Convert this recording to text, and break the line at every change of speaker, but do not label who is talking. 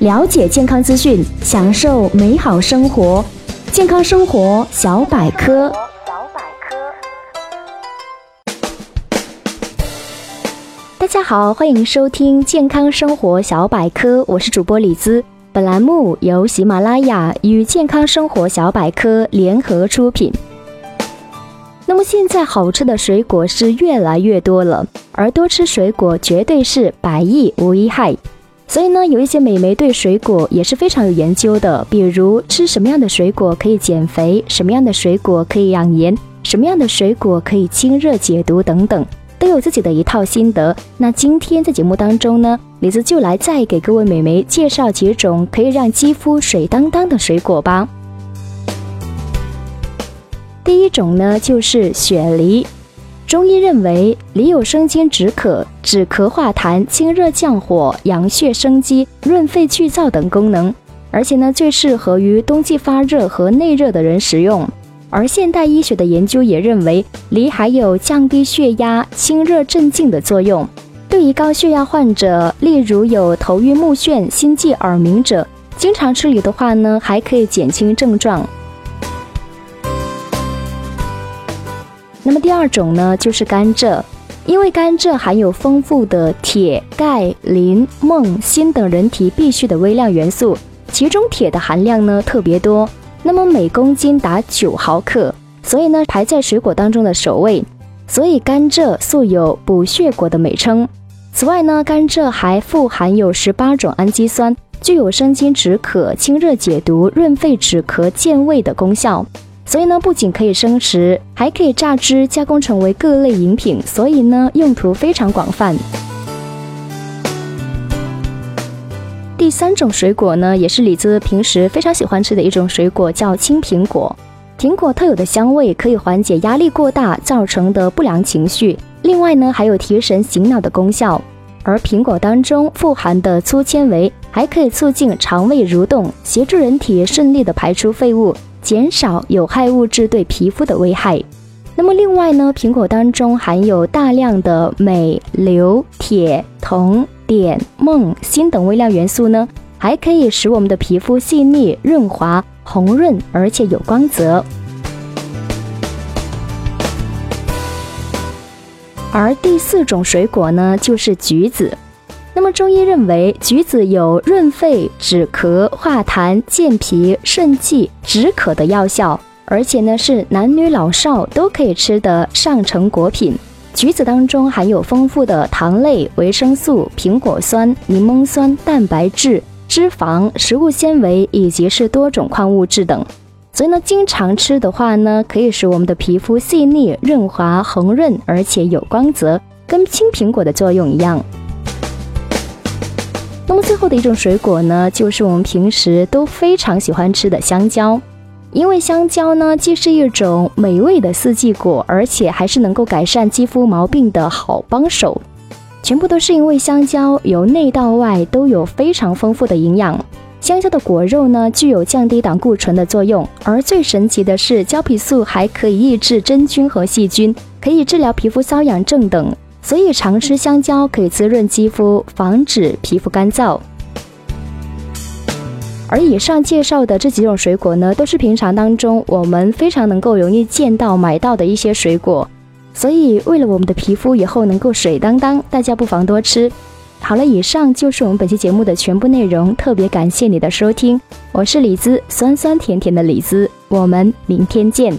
了解健康资讯，享受美好生活。健康生活小百科。小百科大家好，欢迎收听健康生活小百科，我是主播李姿。本栏目由喜马拉雅与健康生活小百科联合出品。那么现在好吃的水果是越来越多了，而多吃水果绝对是百益无一害。所以呢，有一些美眉对水果也是非常有研究的，比如吃什么样的水果可以减肥，什么样的水果可以养颜，什么样的水果可以清热解毒等等，都有自己的一套心得。那今天在节目当中呢，李子就来再给各位美眉介绍几种可以让肌肤水当当的水果吧。第一种呢，就是雪梨。中医认为，梨有生津止渴、止咳化痰、清热降火、养血生肌、润肺去燥等功能，而且呢，最适合于冬季发热和内热的人食用。而现代医学的研究也认为，梨还有降低血压、清热镇静的作用。对于高血压患者，例如有头晕目眩、心悸耳鸣者，经常吃梨的话呢，还可以减轻症状。那么第二种呢，就是甘蔗，因为甘蔗含有丰富的铁、钙、磷、锰、锌等人体必需的微量元素，其中铁的含量呢特别多，那么每公斤达九毫克，所以呢排在水果当中的首位。所以甘蔗素有补血果的美称。此外呢，甘蔗还富含有十八种氨基酸，具有生津止渴、清热解毒、润肺止咳、健胃的功效。所以呢，不仅可以生食，还可以榨汁加工成为各类饮品，所以呢，用途非常广泛。第三种水果呢，也是李子平时非常喜欢吃的一种水果，叫青苹果。苹果特有的香味可以缓解压力过大造成的不良情绪，另外呢，还有提神醒脑的功效。而苹果当中富含的粗纤维，还可以促进肠胃蠕动，协助人体顺利的排出废物。减少有害物质对皮肤的危害。那么另外呢，苹果当中含有大量的镁、硫、铁、铜、碘、锰、锌等微量元素呢，还可以使我们的皮肤细腻、润滑、红润，而且有光泽。而第四种水果呢，就是橘子。那么中医认为，橘子有润肺、止咳、化痰、健脾、顺气、止渴的药效，而且呢是男女老少都可以吃的上乘果品。橘子当中含有丰富的糖类、维生素、苹果酸、柠檬酸、蛋白质、脂肪、食物纤维以及是多种矿物质等，所以呢经常吃的话呢，可以使我们的皮肤细腻、润滑、红润，而且有光泽，跟青苹果的作用一样。那么最后的一种水果呢，就是我们平时都非常喜欢吃的香蕉。因为香蕉呢，既是一种美味的四季果，而且还是能够改善肌肤毛病的好帮手。全部都是因为香蕉由内到外都有非常丰富的营养。香蕉的果肉呢，具有降低胆固醇的作用，而最神奇的是，胶皮素还可以抑制真菌和细菌，可以治疗皮肤瘙痒症等。所以常吃香蕉可以滋润肌肤，防止皮肤干燥。而以上介绍的这几种水果呢，都是平常当中我们非常能够容易见到、买到的一些水果。所以为了我们的皮肤以后能够水当当，大家不妨多吃。好了，以上就是我们本期节目的全部内容，特别感谢你的收听，我是李子，酸酸甜甜的李子，我们明天见。